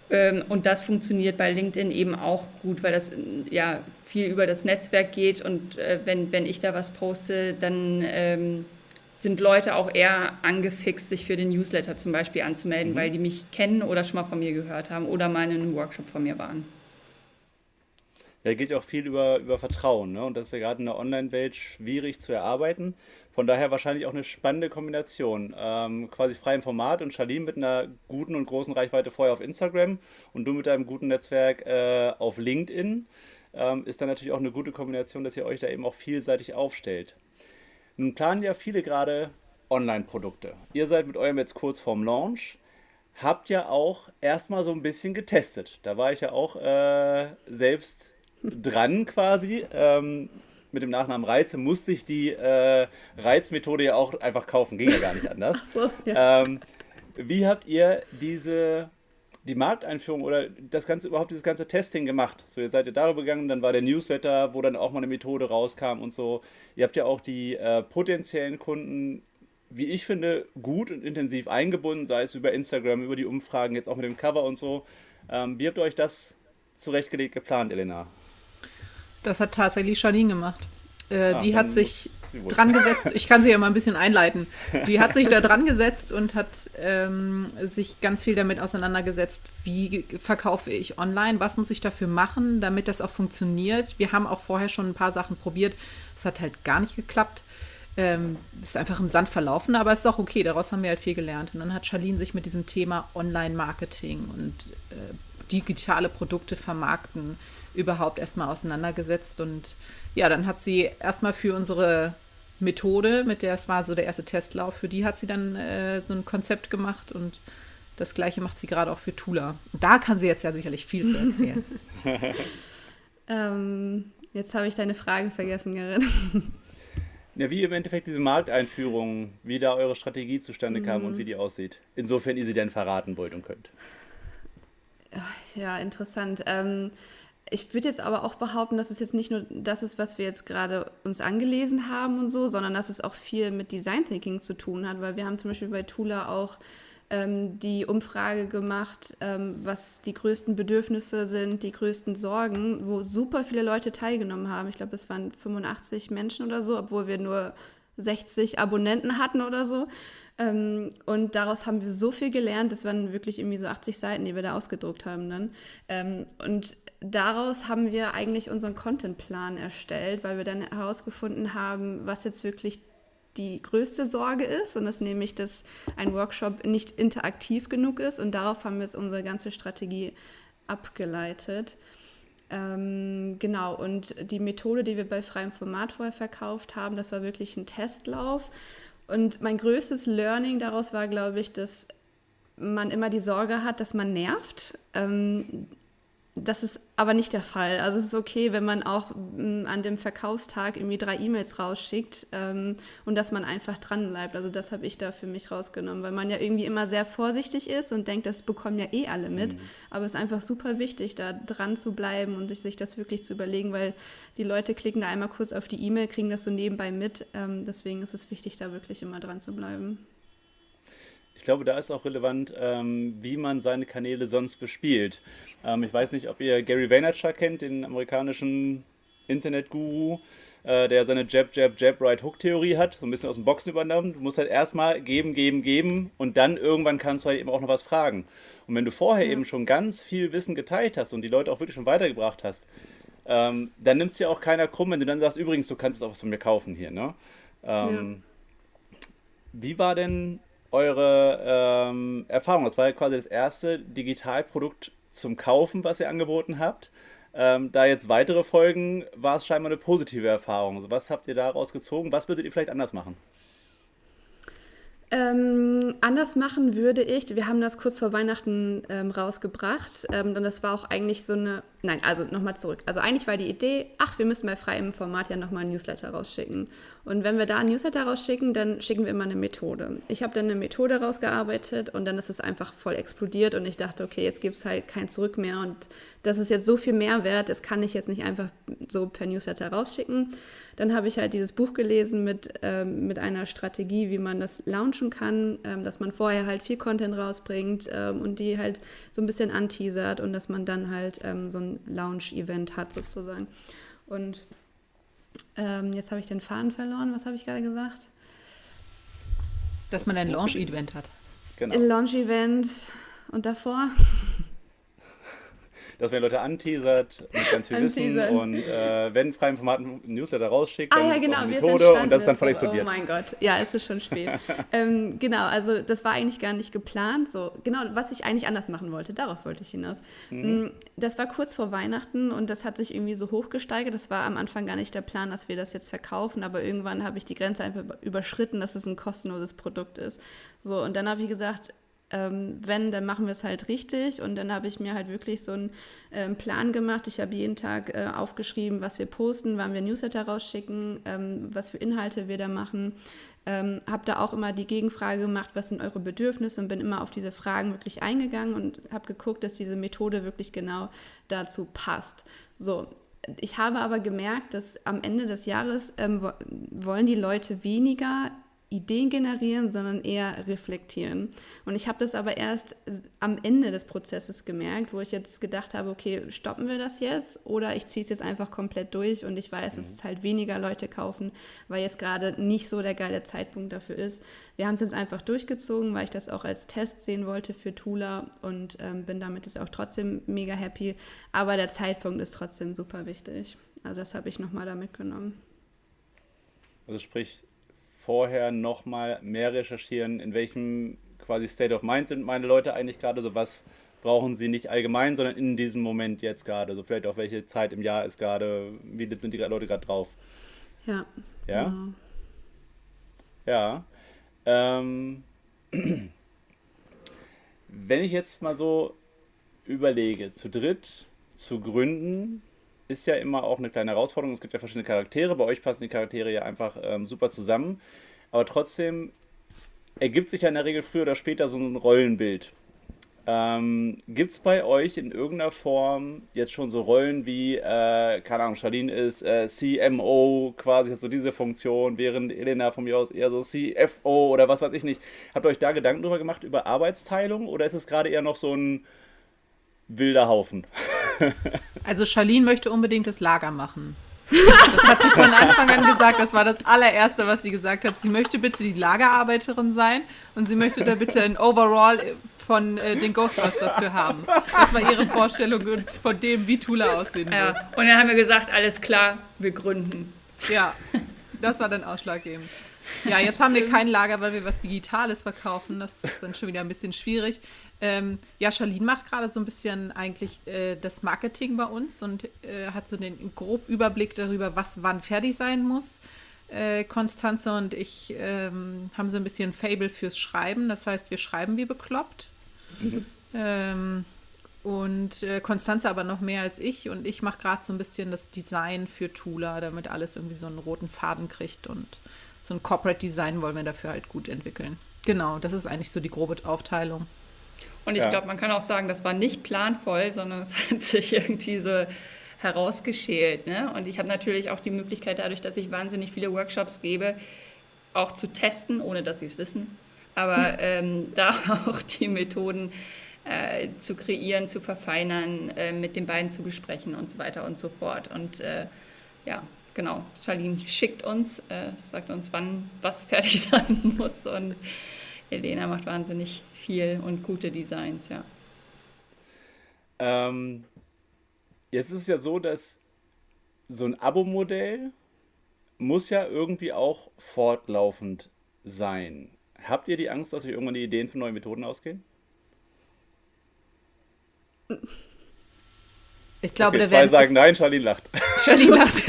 Ähm, und das funktioniert bei LinkedIn eben auch gut, weil das ja viel über das Netzwerk geht. Und äh, wenn, wenn ich da was poste, dann ähm, sind Leute auch eher angefixt, sich für den Newsletter zum Beispiel anzumelden, mhm. weil die mich kennen oder schon mal von mir gehört haben oder mal in einem Workshop von mir waren. Ja, geht auch viel über, über Vertrauen. Ne? Und das ist ja gerade in der Online-Welt schwierig zu erarbeiten. Von daher wahrscheinlich auch eine spannende Kombination. Ähm, quasi frei im Format und Charlene mit einer guten und großen Reichweite vorher auf Instagram und du mit deinem guten Netzwerk äh, auf LinkedIn. Ähm, ist dann natürlich auch eine gute Kombination, dass ihr euch da eben auch vielseitig aufstellt. Nun planen ja viele gerade Online-Produkte. Ihr seid mit eurem jetzt kurz vorm Launch habt ja auch erstmal so ein bisschen getestet. Da war ich ja auch äh, selbst dran quasi. Ähm, mit dem Nachnamen Reize musste ich die äh, Reizmethode ja auch einfach kaufen. Ging ja gar nicht anders. So, ja. ähm, wie habt ihr diese die Markteinführung oder das ganze überhaupt dieses ganze Testing gemacht? So, ihr seid ja darüber gegangen, dann war der Newsletter, wo dann auch mal eine Methode rauskam und so. Ihr habt ja auch die äh, potenziellen Kunden, wie ich finde, gut und intensiv eingebunden, sei es über Instagram, über die Umfragen, jetzt auch mit dem Cover und so. Ähm, wie habt ihr euch das zurechtgelegt geplant, Elena? Das hat tatsächlich Charlene gemacht. Äh, ah, die hat sich dran gesetzt, ich kann sie ja mal ein bisschen einleiten. Die hat sich da dran gesetzt und hat ähm, sich ganz viel damit auseinandergesetzt, wie verkaufe ich online, was muss ich dafür machen, damit das auch funktioniert. Wir haben auch vorher schon ein paar Sachen probiert. Es hat halt gar nicht geklappt. Ähm, ist einfach im Sand verlaufen, aber es ist auch okay. Daraus haben wir halt viel gelernt. Und dann hat Charlene sich mit diesem Thema Online-Marketing und äh, digitale Produkte vermarkten überhaupt erstmal auseinandergesetzt. Und ja, dann hat sie erstmal für unsere Methode, mit der es war so der erste Testlauf, für die hat sie dann äh, so ein Konzept gemacht und das gleiche macht sie gerade auch für Tula. Und da kann sie jetzt ja sicherlich viel zu erzählen. ähm, jetzt habe ich deine Frage vergessen, Gerrit. Ja, wie im Endeffekt diese Markteinführung, wie da eure Strategie zustande kam mhm. und wie die aussieht. Insofern ihr sie denn verraten wollt und könnt. Ja, interessant. Ähm, ich würde jetzt aber auch behaupten, dass es jetzt nicht nur das ist, was wir jetzt gerade uns angelesen haben und so, sondern dass es auch viel mit Design Thinking zu tun hat, weil wir haben zum Beispiel bei Tula auch ähm, die Umfrage gemacht, ähm, was die größten Bedürfnisse sind, die größten Sorgen, wo super viele Leute teilgenommen haben. Ich glaube, es waren 85 Menschen oder so, obwohl wir nur 60 Abonnenten hatten oder so. Ähm, und daraus haben wir so viel gelernt. Das waren wirklich irgendwie so 80 Seiten, die wir da ausgedruckt haben dann. Ähm, und daraus haben wir eigentlich unseren Contentplan erstellt, weil wir dann herausgefunden haben, was jetzt wirklich die größte Sorge ist und das nämlich, dass ein Workshop nicht interaktiv genug ist und darauf haben wir jetzt unsere ganze Strategie abgeleitet. Ähm, genau, und die Methode, die wir bei freiem Format vorher verkauft haben, das war wirklich ein Testlauf. Und mein größtes Learning daraus war, glaube ich, dass man immer die Sorge hat, dass man nervt. Ähm, das ist aber nicht der Fall. Also es ist okay, wenn man auch mm, an dem Verkaufstag irgendwie drei E-Mails rausschickt ähm, und dass man einfach dran bleibt. Also das habe ich da für mich rausgenommen, weil man ja irgendwie immer sehr vorsichtig ist und denkt, das bekommen ja eh alle mit. Mhm. Aber es ist einfach super wichtig, da dran zu bleiben und sich das wirklich zu überlegen, weil die Leute klicken da einmal kurz auf die E-Mail, kriegen das so nebenbei mit. Ähm, deswegen ist es wichtig, da wirklich immer dran zu bleiben. Ich glaube, da ist auch relevant, ähm, wie man seine Kanäle sonst bespielt. Ähm, ich weiß nicht, ob ihr Gary Vaynerchuk kennt, den amerikanischen Internetguru, äh, der seine Jab, Jab, Jab, Right Hook Theorie hat, so ein bisschen aus dem Boxen übernommen. Du musst halt erstmal geben, geben, geben und dann irgendwann kannst du halt eben auch noch was fragen. Und wenn du vorher ja. eben schon ganz viel Wissen geteilt hast und die Leute auch wirklich schon weitergebracht hast, ähm, dann nimmst du ja auch keiner krumm, wenn du dann sagst, übrigens, du kannst jetzt auch was von mir kaufen hier. Ne? Ähm, ja. Wie war denn eure ähm, Erfahrung? Das war ja quasi das erste Digitalprodukt zum Kaufen, was ihr angeboten habt. Ähm, da jetzt weitere Folgen, war es scheinbar eine positive Erfahrung. Was habt ihr daraus gezogen? Was würdet ihr vielleicht anders machen? Ähm, anders machen würde ich, wir haben das kurz vor Weihnachten ähm, rausgebracht ähm, und das war auch eigentlich so eine, nein, also nochmal zurück. Also eigentlich war die Idee, ach, wir müssen bei freiem Format ja nochmal ein Newsletter rausschicken. Und wenn wir da ein Newsletter rausschicken, dann schicken wir immer eine Methode. Ich habe dann eine Methode rausgearbeitet und dann ist es einfach voll explodiert und ich dachte, okay, jetzt gibt es halt kein Zurück mehr und das ist jetzt so viel Mehrwert, das kann ich jetzt nicht einfach so per Newsletter rausschicken. Dann habe ich halt dieses Buch gelesen mit, ähm, mit einer Strategie, wie man das launchen kann, ähm, dass man vorher halt viel Content rausbringt ähm, und die halt so ein bisschen anteasert und dass man dann halt ähm, so ein Launch-Event hat sozusagen. Und ähm, jetzt habe ich den Faden verloren. Was habe ich gerade gesagt? Dass man ein Launch-Event hat. Genau. Launch-Event und davor? Dass man Leute anteasert mit ganz viel Wissen und äh, wenn freien Formaten Newsletter rausschickt, dann ah, ja, genau, eine Methode und das ist dann voll explodiert. Oh mein Gott, ja, es ist schon spät. ähm, genau, also das war eigentlich gar nicht geplant. So genau, was ich eigentlich anders machen wollte, darauf wollte ich hinaus. Mhm. Mm, das war kurz vor Weihnachten und das hat sich irgendwie so hochgesteigert. Das war am Anfang gar nicht der Plan, dass wir das jetzt verkaufen, aber irgendwann habe ich die Grenze einfach überschritten, dass es ein kostenloses Produkt ist. So und dann habe ich gesagt, ähm, wenn, dann machen wir es halt richtig. Und dann habe ich mir halt wirklich so einen ähm, Plan gemacht. Ich habe jeden Tag äh, aufgeschrieben, was wir posten, wann wir Newsletter rausschicken, ähm, was für Inhalte wir da machen. Ähm, habe da auch immer die Gegenfrage gemacht, was sind eure Bedürfnisse und bin immer auf diese Fragen wirklich eingegangen und habe geguckt, dass diese Methode wirklich genau dazu passt. So, ich habe aber gemerkt, dass am Ende des Jahres ähm, wollen die Leute weniger Ideen generieren, sondern eher reflektieren. Und ich habe das aber erst am Ende des Prozesses gemerkt, wo ich jetzt gedacht habe, okay, stoppen wir das jetzt oder ich ziehe es jetzt einfach komplett durch und ich weiß, dass mhm. es halt weniger Leute kaufen, weil jetzt gerade nicht so der geile Zeitpunkt dafür ist. Wir haben es jetzt einfach durchgezogen, weil ich das auch als Test sehen wollte für Tula und ähm, bin damit jetzt auch trotzdem mega happy. Aber der Zeitpunkt ist trotzdem super wichtig. Also das habe ich nochmal da mitgenommen. Also sprich, vorher nochmal mehr recherchieren, in welchem quasi State of Mind sind meine Leute eigentlich gerade, so was brauchen sie nicht allgemein, sondern in diesem Moment jetzt gerade, so vielleicht auch welche Zeit im Jahr ist gerade, wie sind die Leute gerade drauf. Ja. Ja. Genau. Ja. Ähm, wenn ich jetzt mal so überlege, zu dritt zu gründen, ist ja immer auch eine kleine Herausforderung. Es gibt ja verschiedene Charaktere. Bei euch passen die Charaktere ja einfach ähm, super zusammen. Aber trotzdem ergibt sich ja in der Regel früher oder später so ein Rollenbild. Ähm, Gibt es bei euch in irgendeiner Form jetzt schon so Rollen wie, äh, keine Ahnung, Charlene ist äh, CMO, quasi hat so diese Funktion, während Elena von mir aus eher so CFO oder was weiß ich nicht. Habt ihr euch da Gedanken drüber gemacht, über Arbeitsteilung oder ist es gerade eher noch so ein wilder Haufen? Also Charlene möchte unbedingt das Lager machen. Das hat sie von Anfang an gesagt. Das war das allererste, was sie gesagt hat. Sie möchte bitte die Lagerarbeiterin sein und sie möchte da bitte ein Overall von äh, den Ghostbusters für haben. Das war ihre Vorstellung von dem, wie Tula aussehen ja. wird. Und dann haben wir gesagt, alles klar, wir gründen. Ja, das war dann ausschlaggebend. Ja, jetzt haben wir kein Lager, weil wir was Digitales verkaufen. Das ist dann schon wieder ein bisschen schwierig. Ähm, ja, Charlene macht gerade so ein bisschen eigentlich äh, das Marketing bei uns und äh, hat so den grob Überblick darüber, was wann fertig sein muss. Äh, Konstanze und ich ähm, haben so ein bisschen Fable fürs Schreiben. Das heißt, wir schreiben wie bekloppt. Mhm. Ähm, und äh, Konstanze aber noch mehr als ich. Und ich mache gerade so ein bisschen das Design für Tula, damit alles irgendwie so einen roten Faden kriegt. Und so ein Corporate Design wollen wir dafür halt gut entwickeln. Genau, das ist eigentlich so die grobe Aufteilung. Und ich ja. glaube, man kann auch sagen, das war nicht planvoll, sondern es hat sich irgendwie so herausgeschält. Ne? Und ich habe natürlich auch die Möglichkeit, dadurch, dass ich wahnsinnig viele Workshops gebe, auch zu testen, ohne dass sie es wissen. Aber ähm, da auch die Methoden äh, zu kreieren, zu verfeinern, äh, mit den beiden zu besprechen und so weiter und so fort. Und äh, ja, genau, Charlene schickt uns, äh, sagt uns, wann was fertig sein muss. Und Elena macht wahnsinnig viel und gute Designs, ja. Ähm, jetzt ist es ja so, dass so ein Abo-Modell muss ja irgendwie auch fortlaufend sein. Habt ihr die Angst, dass euch irgendwann die Ideen für neue Methoden ausgehen? Ich glaube, okay, zwei sagen nein, Charlene lacht. Charlene lacht.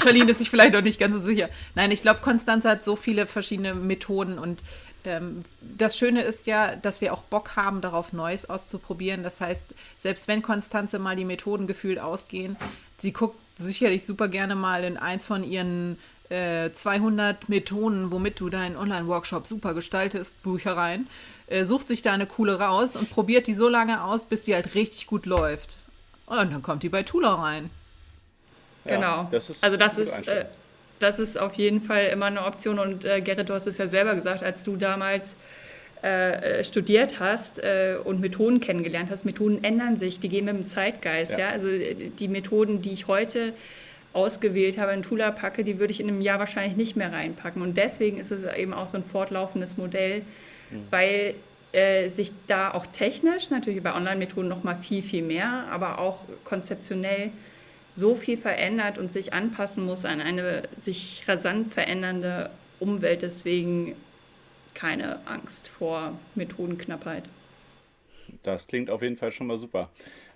Charlene ist sich vielleicht noch nicht ganz so sicher. Nein, ich glaube, Konstanze hat so viele verschiedene Methoden und ähm, das Schöne ist ja, dass wir auch Bock haben, darauf Neues auszuprobieren. Das heißt, selbst wenn Konstanze mal die Methoden gefühlt ausgehen, sie guckt sicherlich super gerne mal in eins von ihren äh, 200 Methoden, womit du deinen Online-Workshop super gestaltest, Bücher rein, äh, sucht sich da eine coole raus und probiert die so lange aus, bis die halt richtig gut läuft. Und dann kommt die bei Tula rein. Ja, genau. Das also das ist, äh, das ist auf jeden Fall immer eine Option. Und äh, Gerrit, du hast es ja selber gesagt, als du damals äh, äh, studiert hast äh, und Methoden kennengelernt hast. Methoden ändern sich, die gehen mit dem Zeitgeist. Ja. ja? Also äh, die Methoden, die ich heute ausgewählt habe, in Tula packe, die würde ich in einem Jahr wahrscheinlich nicht mehr reinpacken. Und deswegen ist es eben auch so ein fortlaufendes Modell, mhm. weil äh, sich da auch technisch, natürlich bei Online-Methoden noch mal viel, viel mehr, aber auch konzeptionell so viel verändert und sich anpassen muss an eine sich rasant verändernde Umwelt. Deswegen keine Angst vor Methodenknappheit. Das klingt auf jeden Fall schon mal super.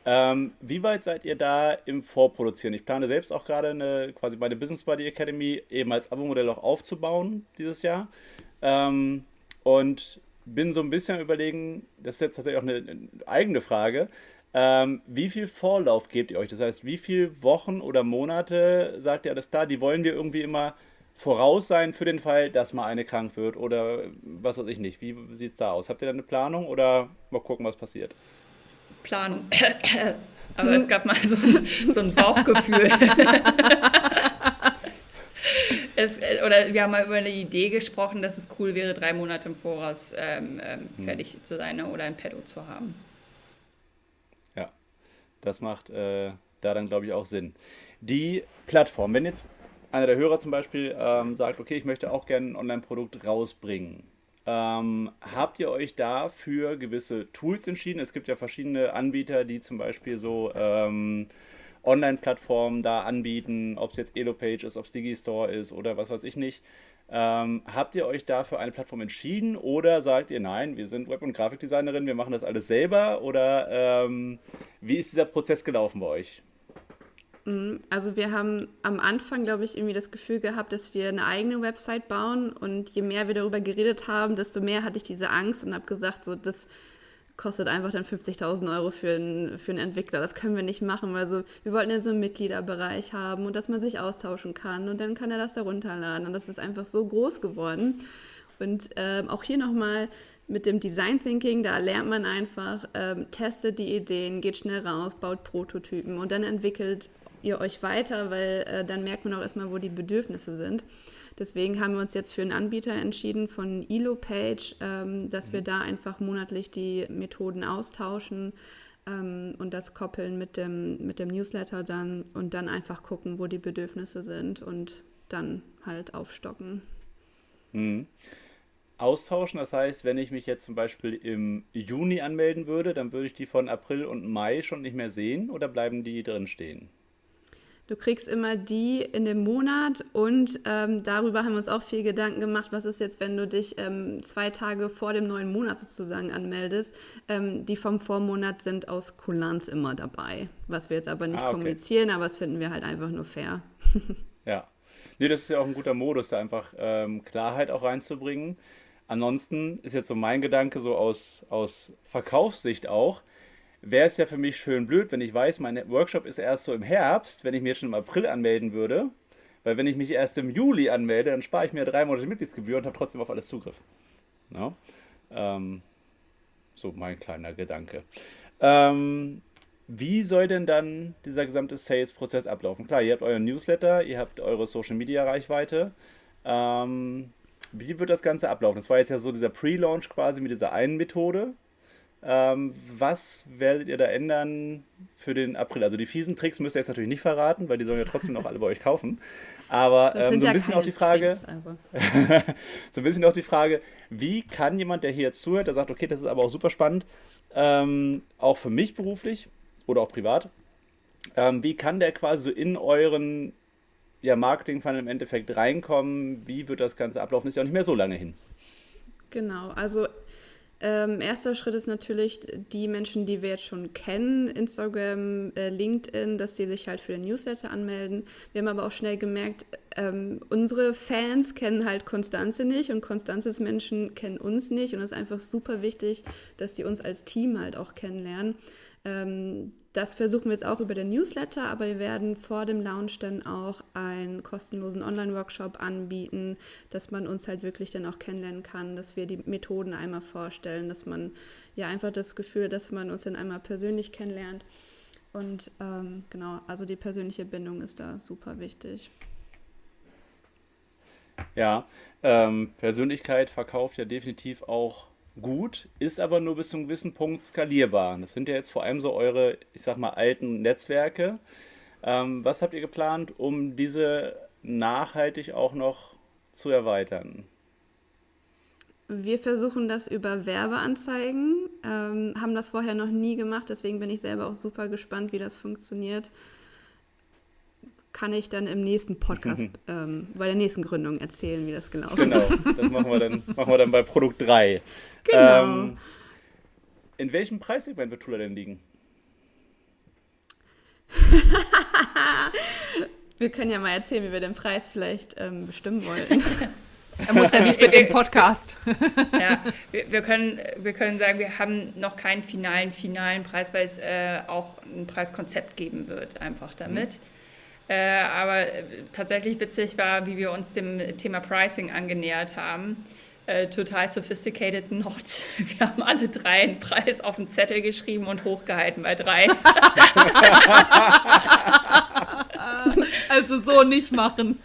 Ähm, wie weit seid ihr da im Vorproduzieren? Ich plane selbst auch gerade eine, quasi bei der Business Buddy Academy eben als Abo-Modell auch aufzubauen dieses Jahr. Ähm, und bin so ein bisschen überlegen, das ist jetzt tatsächlich auch eine, eine eigene Frage, ähm, wie viel Vorlauf gebt ihr euch? Das heißt, wie viele Wochen oder Monate sagt ihr alles da, die wollen wir irgendwie immer voraus sein für den Fall, dass mal eine krank wird oder was weiß ich nicht. Wie sieht es da aus? Habt ihr da eine Planung oder mal gucken, was passiert? Planung. Aber es gab mal so ein, so ein Bauchgefühl. es, oder wir haben mal über eine Idee gesprochen, dass es cool wäre, drei Monate im Voraus ähm, ähm, hm. fertig hm. zu sein ne, oder ein Pedo zu haben. Das macht äh, da dann, glaube ich, auch Sinn. Die Plattform, wenn jetzt einer der Hörer zum Beispiel ähm, sagt, okay, ich möchte auch gerne ein Online-Produkt rausbringen, ähm, habt ihr euch da für gewisse Tools entschieden? Es gibt ja verschiedene Anbieter, die zum Beispiel so ähm, Online-Plattformen da anbieten, ob es jetzt Elopage ist, ob es Digistore ist oder was weiß ich nicht. Ähm, habt ihr euch da für eine Plattform entschieden oder sagt ihr, nein, wir sind Web- und Grafikdesignerin, wir machen das alles selber? Oder ähm, wie ist dieser Prozess gelaufen bei euch? Mhm, also wir haben am Anfang, glaube ich, irgendwie das Gefühl gehabt, dass wir eine eigene Website bauen und je mehr wir darüber geredet haben, desto mehr hatte ich diese Angst und habe gesagt, so das kostet einfach dann 50.000 Euro für einen, für Entwickler. Das können wir nicht machen, weil so, wir wollten ja so einen Mitgliederbereich haben und dass man sich austauschen kann und dann kann er das da runterladen. Und das ist einfach so groß geworden. Und ähm, auch hier nochmal mit dem Design Thinking, da lernt man einfach, ähm, testet die Ideen, geht schnell raus, baut Prototypen und dann entwickelt ihr euch weiter, weil äh, dann merkt man auch erstmal, wo die Bedürfnisse sind. Deswegen haben wir uns jetzt für einen Anbieter entschieden von EloPage, ähm, dass mhm. wir da einfach monatlich die Methoden austauschen ähm, und das koppeln mit dem, mit dem Newsletter dann und dann einfach gucken, wo die Bedürfnisse sind und dann halt aufstocken. Mhm. Austauschen, das heißt, wenn ich mich jetzt zum Beispiel im Juni anmelden würde, dann würde ich die von April und Mai schon nicht mehr sehen oder bleiben die drin stehen? Du kriegst immer die in dem Monat und ähm, darüber haben wir uns auch viel Gedanken gemacht, was ist jetzt, wenn du dich ähm, zwei Tage vor dem neuen Monat sozusagen anmeldest. Ähm, die vom Vormonat sind aus Kulanz immer dabei, was wir jetzt aber nicht ah, okay. kommunizieren, aber das finden wir halt einfach nur fair. ja. Nee, das ist ja auch ein guter Modus, da einfach ähm, Klarheit auch reinzubringen. Ansonsten ist jetzt so mein Gedanke so aus, aus Verkaufssicht auch, wäre es ja für mich schön blöd, wenn ich weiß, mein Workshop ist erst so im Herbst, wenn ich mich jetzt schon im April anmelden würde. Weil wenn ich mich erst im Juli anmelde, dann spare ich mir drei Monate Mitgliedsgebühr und habe trotzdem auf alles Zugriff. No? Ähm, so mein kleiner Gedanke. Ähm, wie soll denn dann dieser gesamte Sales-Prozess ablaufen? Klar, ihr habt euren Newsletter, ihr habt eure Social-Media-Reichweite. Ähm, wie wird das Ganze ablaufen? Das war jetzt ja so dieser Pre-Launch quasi mit dieser einen Methode. Ähm, was werdet ihr da ändern für den April? Also die fiesen Tricks müsst ihr jetzt natürlich nicht verraten, weil die sollen ja trotzdem noch alle bei euch kaufen. Aber ähm, so ein ja bisschen auch die Frage, Tricks, also. so ein bisschen auch die Frage, wie kann jemand, der hier jetzt zuhört, der sagt, okay, das ist aber auch super spannend, ähm, auch für mich beruflich oder auch privat, ähm, wie kann der quasi so in euren ja, Marketing-Funnel im Endeffekt reinkommen? Wie wird das Ganze ablaufen? Ist ja auch nicht mehr so lange hin. Genau, also Ähm, erster Schritt ist natürlich die Menschen, die wir jetzt schon kennen, Instagram, äh, LinkedIn, dass die sich halt für den Newsletter anmelden. Wir haben aber auch schnell gemerkt, ähm, unsere Fans kennen halt Konstanze nicht und Konstanzes Menschen kennen uns nicht und es ist einfach super wichtig, dass die uns als Team halt auch kennenlernen. Ähm, das versuchen wir jetzt auch über den Newsletter, aber wir werden vor dem Launch dann auch einen kostenlosen Online-Workshop anbieten, dass man uns halt wirklich dann auch kennenlernen kann, dass wir die Methoden einmal vorstellen, dass man ja einfach das Gefühl, dass man uns dann einmal persönlich kennenlernt. Und ähm, genau, also die persönliche Bindung ist da super wichtig. Ja, ähm, Persönlichkeit verkauft ja definitiv auch gut, ist aber nur bis zu einem gewissen Punkt skalierbar. Das sind ja jetzt vor allem so eure, ich sag mal, alten Netzwerke. Ähm, was habt ihr geplant, um diese nachhaltig auch noch zu erweitern? Wir versuchen das über Werbeanzeigen, ähm, haben das vorher noch nie gemacht, deswegen bin ich selber auch super gespannt, wie das funktioniert kann ich dann im nächsten Podcast ähm, bei der nächsten Gründung erzählen, wie das gelaufen genau, ist. Genau, das machen wir dann, machen wir dann bei Produkt 3. Genau. Ähm, in welchem Preissegment wird Tula denn liegen? wir können ja mal erzählen, wie wir den Preis vielleicht ähm, bestimmen wollen. Er muss ja nicht mit dem Podcast. ja, wir, wir, können, wir können sagen, wir haben noch keinen finalen, finalen Preis, weil es äh, auch ein Preiskonzept geben wird, einfach damit. Mhm. Äh, aber äh, tatsächlich witzig war, wie wir uns dem Thema Pricing angenähert haben. Äh, total sophisticated not. Wir haben alle drei einen Preis auf den Zettel geschrieben und hochgehalten bei drei. also so nicht machen.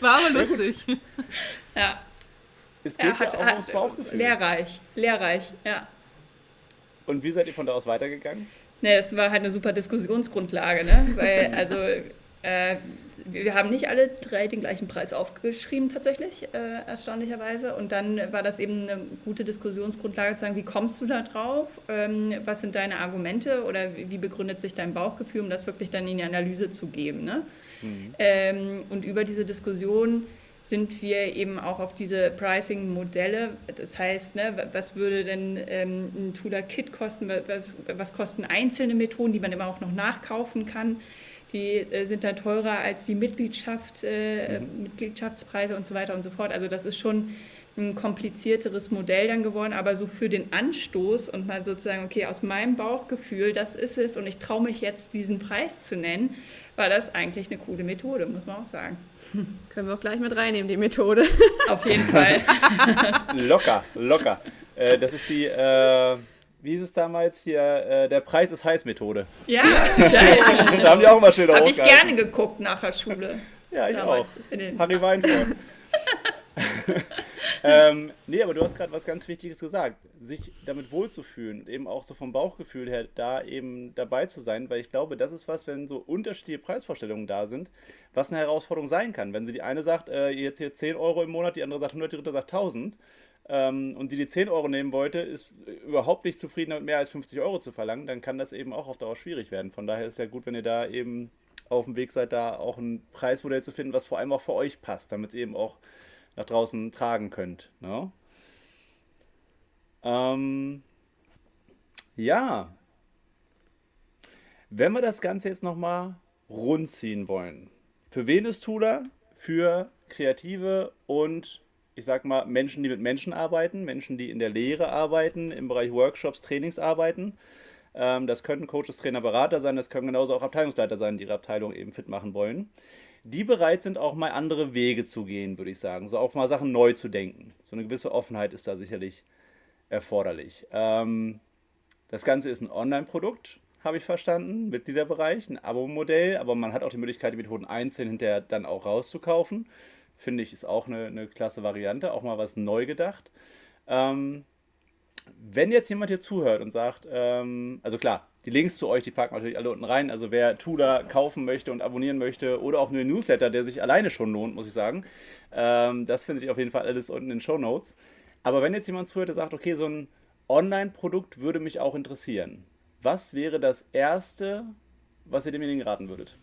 War aber lustig. Ja. Es geht ja, hat, ja auch hat, ums Bauchgefühl. Lehrreich, lehrreich, ja. Und wie seid ihr von da aus weitergegangen? Ne, das war halt eine super Diskussionsgrundlage, ne? Weil, also, äh, wir haben nicht alle drei den gleichen Preis aufgeschrieben, tatsächlich, äh, erstaunlicherweise. Und dann war das eben eine gute Diskussionsgrundlage zu sagen, wie kommst du da drauf? Ähm, was sind deine Argumente oder wie begründet sich dein Bauchgefühl, um das wirklich dann in die Analyse zu geben, ne? Mhm. Ähm, und über diese Diskussion sind wir eben auch auf diese Pricing-Modelle. Das heißt, ne, was würde denn ähm, ein Tula-Kit kosten? Was, was, kosten einzelne Methoden, die man immer auch noch nachkaufen kann? Die äh, sind dann teurer als die Mitgliedschaft, äh, mhm. Mitgliedschaftspreise und so weiter und so fort. Also das ist schon ein komplizierteres Modell dann geworden, aber so für den Anstoß und mal sozusagen, okay, aus meinem Bauchgefühl, das ist es und ich traue mich jetzt, diesen Preis zu nennen, war das eigentlich eine coole Methode, muss man auch sagen. Können wir auch gleich mit reinnehmen, die Methode. Auf jeden Fall. locker, locker. Äh, das ist die, äh, wie hieß es damals hier, äh, der Preis ist heiß Methode. Ja, da haben die auch immer Schilder Habe ich gerne geguckt nach der Schule. Ja, ich damals auch. Harry Weinfurt. Ähm, nee, aber du hast gerade was ganz Wichtiges gesagt. Sich damit wohlzufühlen eben auch so vom Bauchgefühl her da eben dabei zu sein, weil ich glaube, das ist was, wenn so unterschiedliche Preisvorstellungen da sind, was eine Herausforderung sein kann. Wenn sie die eine sagt, äh, jetzt hier 10 Euro im Monat, die andere sagt 100, die dritte sagt 1000 ähm, und die die 10 Euro nehmen wollte, ist überhaupt nicht zufrieden damit, mehr als 50 Euro zu verlangen, dann kann das eben auch auf Dauer schwierig werden. Von daher ist es ja gut, wenn ihr da eben auf dem Weg seid, da auch ein Preismodell zu finden, was vor allem auch für euch passt, damit es eben auch nach draußen tragen könnt. Ne? Ähm, ja, wenn wir das Ganze jetzt nochmal rundziehen wollen, für wen ist Tula? Für Kreative und ich sag mal Menschen, die mit Menschen arbeiten, Menschen, die in der Lehre arbeiten, im Bereich Workshops, Trainings arbeiten. Ähm, das können Coaches, Trainer, Berater sein, das können genauso auch Abteilungsleiter sein, die ihre Abteilung eben fit machen wollen die bereit sind, auch mal andere Wege zu gehen, würde ich sagen. So auch mal Sachen neu zu denken. So eine gewisse Offenheit ist da sicherlich erforderlich. Ähm, das Ganze ist ein Online-Produkt, habe ich verstanden, Mitgliederbereich, ein Abo-Modell, aber man hat auch die Möglichkeit, die Methoden einzeln hinterher dann auch rauszukaufen. Finde ich, ist auch eine, eine klasse Variante, auch mal was neu gedacht. Ähm, wenn jetzt jemand hier zuhört und sagt, ähm, also klar, die Links zu euch, die packen wir natürlich alle unten rein. Also wer Tula kaufen möchte und abonnieren möchte oder auch nur den Newsletter, der sich alleine schon lohnt, muss ich sagen, ähm, das findet ihr auf jeden Fall alles unten in den Show Notes. Aber wenn jetzt jemand zuhört und sagt, okay, so ein Online-Produkt würde mich auch interessieren, was wäre das Erste, was ihr demjenigen raten würdet?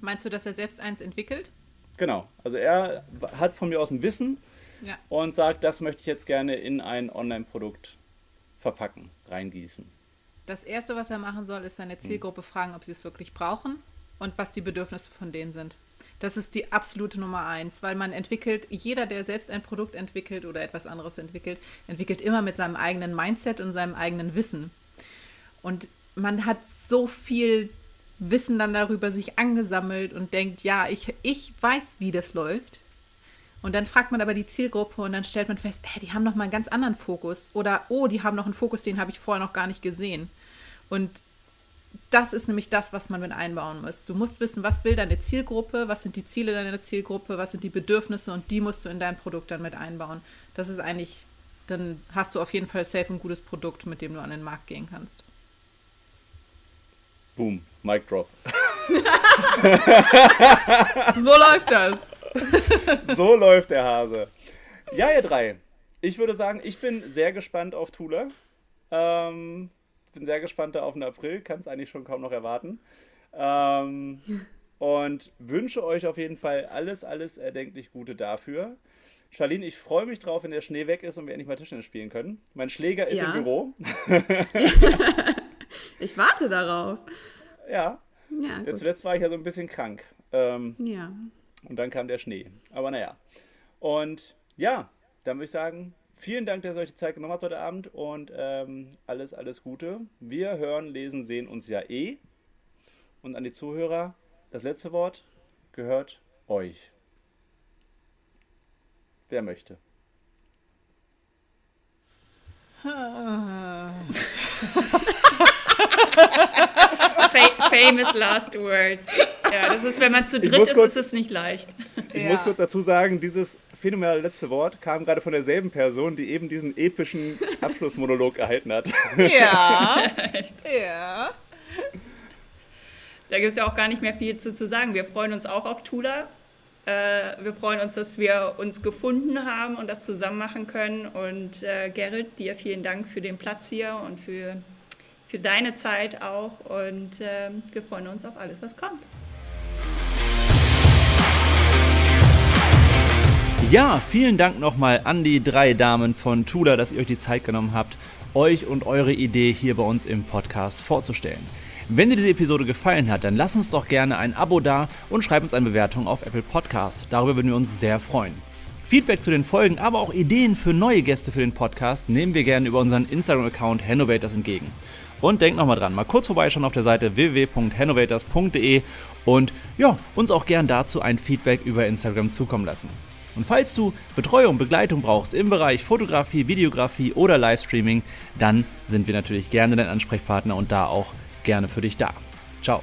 Meinst du, dass er selbst eins entwickelt? Genau. Also er hat von mir aus ein Wissen, ja. und sagt, das möchte ich jetzt gerne in ein Online-Produkt verpacken, reingießen. Das Erste, was er machen soll, ist seine Zielgruppe fragen, ob sie es wirklich brauchen und was die Bedürfnisse von denen sind. Das ist die absolute Nummer eins, weil man entwickelt, jeder, der selbst ein Produkt entwickelt oder etwas anderes entwickelt, entwickelt immer mit seinem eigenen Mindset und seinem eigenen Wissen. Und man hat so viel Wissen dann darüber sich angesammelt und denkt, ja, ich, ich weiß, wie das läuft. Und dann fragt man aber die Zielgruppe und dann stellt man fest, hey, die haben noch mal einen ganz anderen Fokus. Oder, oh, die haben noch einen Fokus, den habe ich vorher noch gar nicht gesehen. Und das ist nämlich das, was man mit einbauen muss. Du musst wissen, was will deine Zielgruppe, was sind die Ziele deiner Zielgruppe, was sind die Bedürfnisse und die musst du in dein Produkt dann mit einbauen. Das ist eigentlich, dann hast du auf jeden Fall safe ein gutes Produkt, mit dem du an den Markt gehen kannst. Boom, Mic Drop. so läuft das. so läuft der Hase. Ja, ihr drei. Ich würde sagen, ich bin sehr gespannt auf Tula. Ähm, bin sehr gespannt auf den April, kann es eigentlich schon kaum noch erwarten. Ähm, und wünsche euch auf jeden Fall alles, alles erdenklich Gute dafür. Charlene, ich freue mich drauf, wenn der Schnee weg ist und wir endlich mal Tischtennis spielen können. Mein Schläger ist ja. im Büro. ich warte darauf. Ja. ja Zuletzt war ich ja so ein bisschen krank. Ähm, ja. Und dann kam der Schnee. Aber naja. Und ja, dann würde ich sagen, Vielen Dank, dass ihr euch die Zeit genommen habt heute Abend und ähm, alles, alles Gute. Wir hören, lesen, sehen uns ja eh. Und an die Zuhörer, das letzte Wort gehört euch. Wer möchte? Famous last words. Ja, das ist, wenn man zu dritt ist, kurz, ist es nicht leicht. Ich ja. muss kurz dazu sagen, dieses phänomenale letzte Wort kam gerade von derselben Person, die eben diesen epischen Abschlussmonolog erhalten hat. Ja. ja. Da gibt es ja auch gar nicht mehr viel zu, zu sagen. Wir freuen uns auch auf Tula. Äh, wir freuen uns, dass wir uns gefunden haben und das zusammen machen können. Und äh, Gerrit, dir vielen Dank für den Platz hier und für, für deine Zeit auch. Und äh, wir freuen uns auf alles, was kommt. Ja, vielen Dank nochmal an die drei Damen von Tula, dass ihr euch die Zeit genommen habt, euch und eure Idee hier bei uns im Podcast vorzustellen. Wenn dir diese Episode gefallen hat, dann lass uns doch gerne ein Abo da und schreib uns eine Bewertung auf Apple Podcast. Darüber würden wir uns sehr freuen. Feedback zu den Folgen, aber auch Ideen für neue Gäste für den Podcast nehmen wir gerne über unseren Instagram-Account Hannovators entgegen. Und denkt nochmal dran, mal kurz vorbeischauen auf der Seite www.hannovators.de und ja, uns auch gern dazu ein Feedback über Instagram zukommen lassen. Und falls du Betreuung, Begleitung brauchst im Bereich Fotografie, Videografie oder Livestreaming, dann sind wir natürlich gerne dein Ansprechpartner und da auch gerne für dich da. Ciao.